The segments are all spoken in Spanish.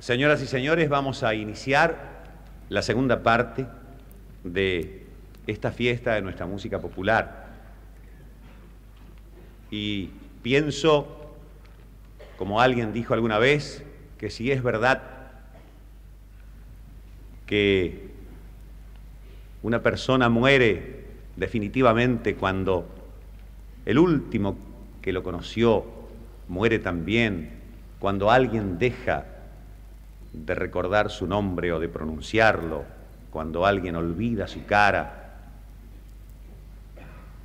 Señoras y señores, vamos a iniciar la segunda parte de esta fiesta de nuestra música popular. Y pienso, como alguien dijo alguna vez, que si es verdad que una persona muere definitivamente cuando el último que lo conoció muere también, cuando alguien deja de recordar su nombre o de pronunciarlo, cuando alguien olvida su cara,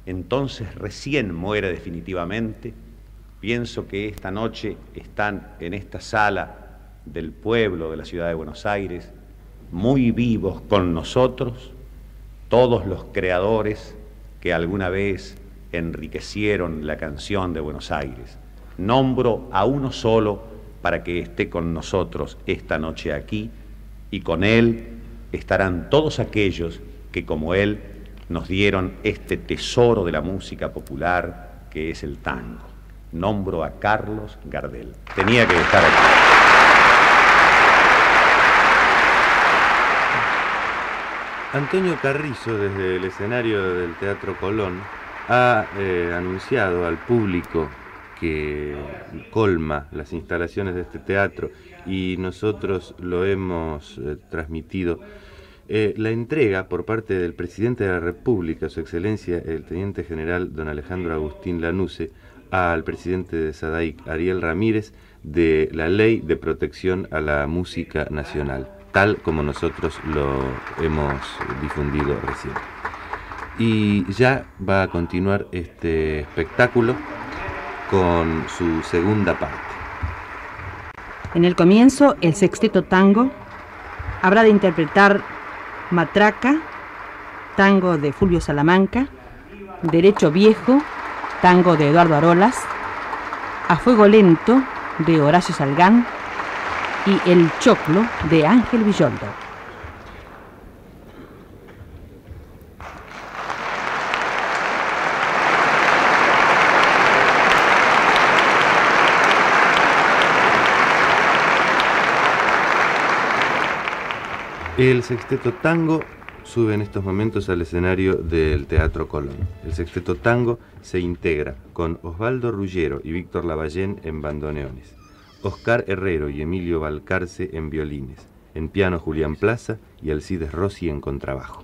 entonces recién muere definitivamente. Pienso que esta noche están en esta sala del pueblo de la ciudad de Buenos Aires, muy vivos con nosotros, todos los creadores que alguna vez enriquecieron la canción de Buenos Aires. Nombro a uno solo para que esté con nosotros esta noche aquí y con Él estarán todos aquellos que como Él nos dieron este tesoro de la música popular que es el tango. Nombro a Carlos Gardel. Tenía que estar aquí. Antonio Carrizo, desde el escenario del Teatro Colón, ha eh, anunciado al público que colma las instalaciones de este teatro y nosotros lo hemos eh, transmitido. Eh, la entrega por parte del presidente de la República, su excelencia el teniente general don Alejandro Agustín Lanuse, al presidente de SADAIC, Ariel Ramírez, de la ley de protección a la música nacional, tal como nosotros lo hemos difundido recién. Y ya va a continuar este espectáculo con su segunda parte. En el comienzo, el sexteto tango habrá de interpretar Matraca, tango de Fulvio Salamanca, Derecho Viejo, tango de Eduardo Arolas, A Fuego Lento, de Horacio Salgán, y El Choclo, de Ángel Villoldo. El sexteto tango sube en estos momentos al escenario del Teatro Colón. El sexteto tango se integra con Osvaldo Rullero y Víctor Lavallén en bandoneones, Oscar Herrero y Emilio Balcarce en violines, en piano Julián Plaza y Alcides Rossi en contrabajo.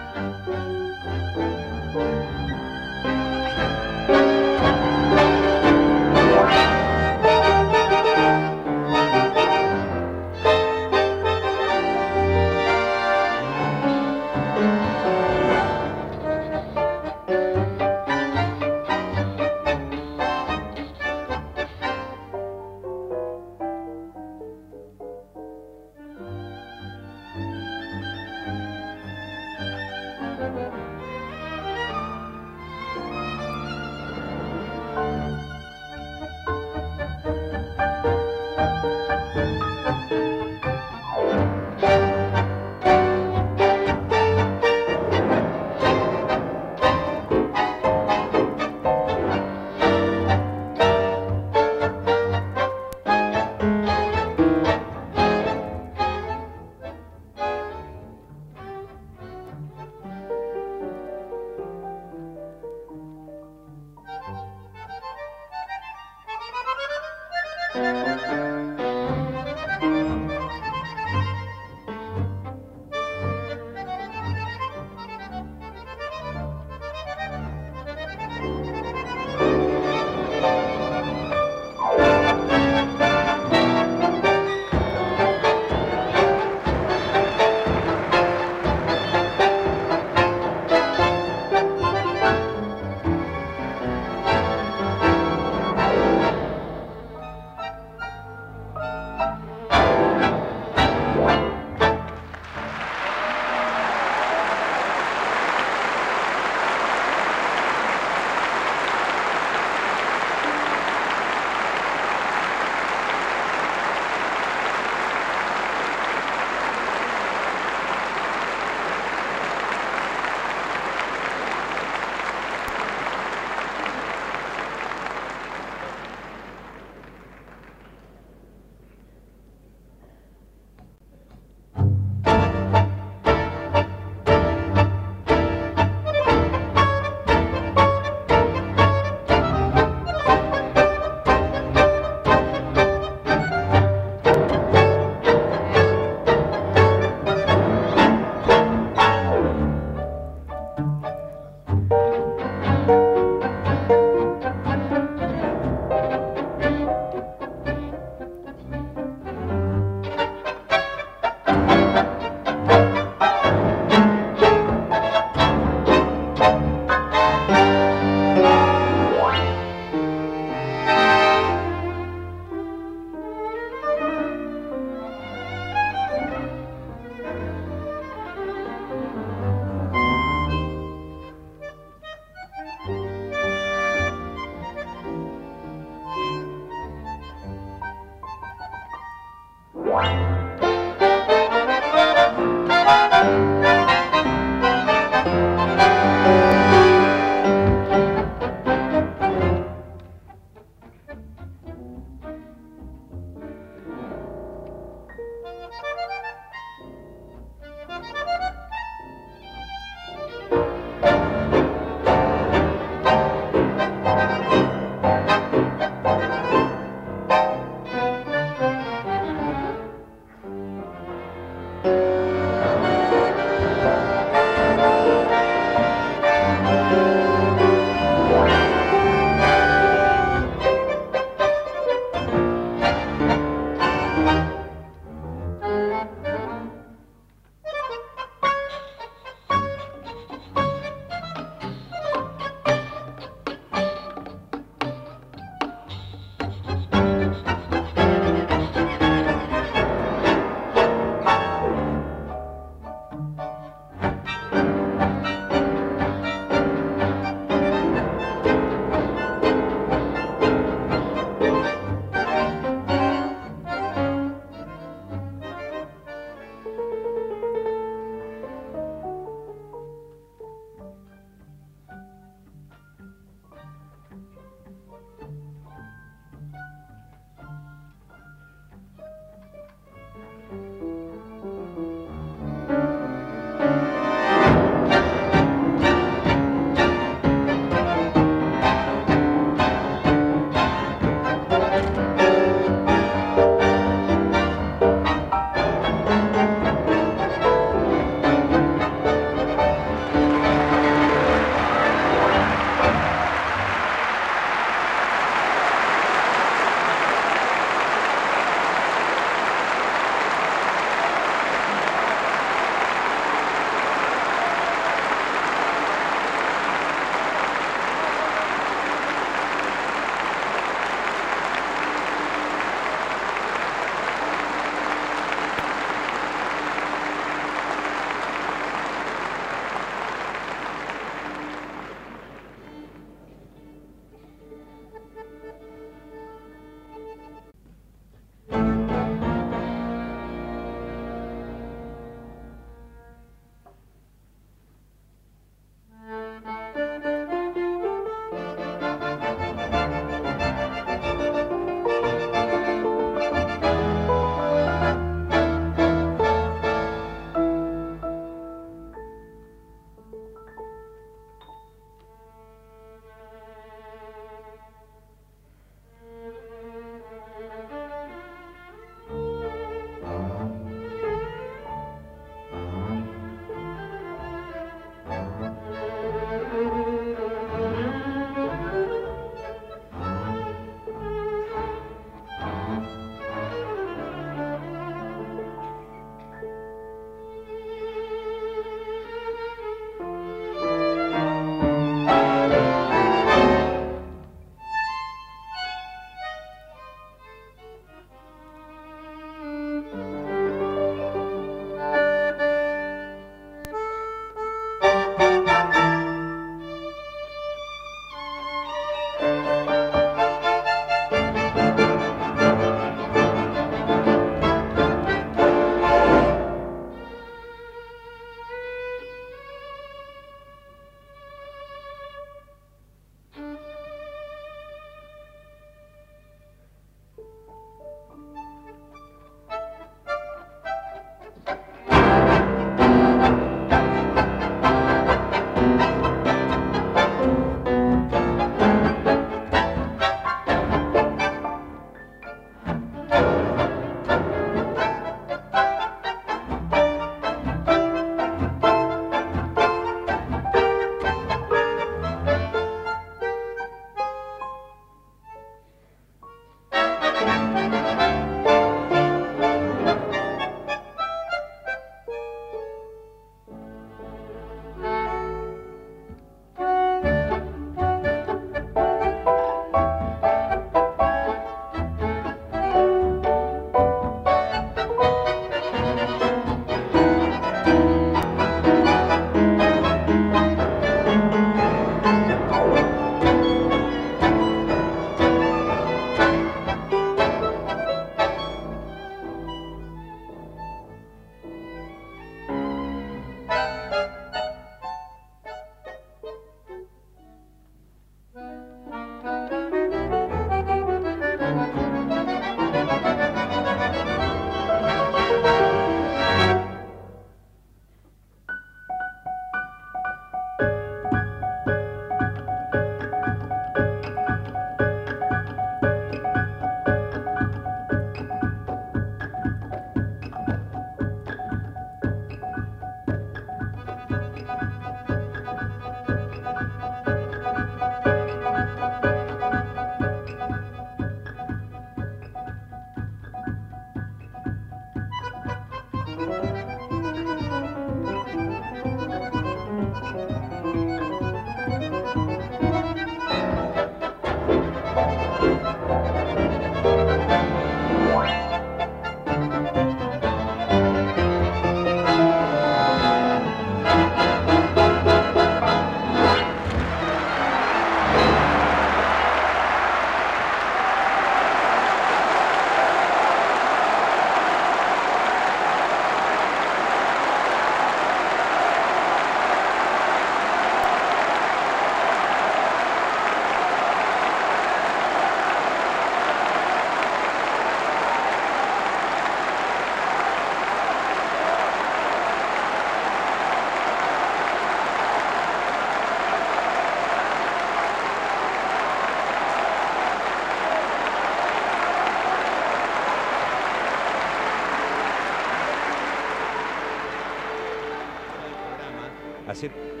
decir,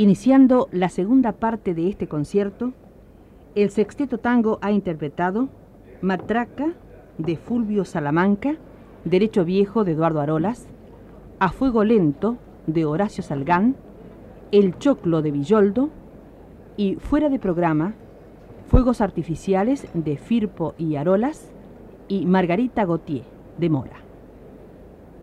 Iniciando la segunda parte de este concierto, el sexteto tango ha interpretado Matraca de Fulvio Salamanca, Derecho Viejo de Eduardo Arolas, A Fuego Lento de Horacio Salgán, El Choclo de Villoldo y fuera de programa, Fuegos Artificiales de Firpo y Arolas y Margarita Gautier de Mora.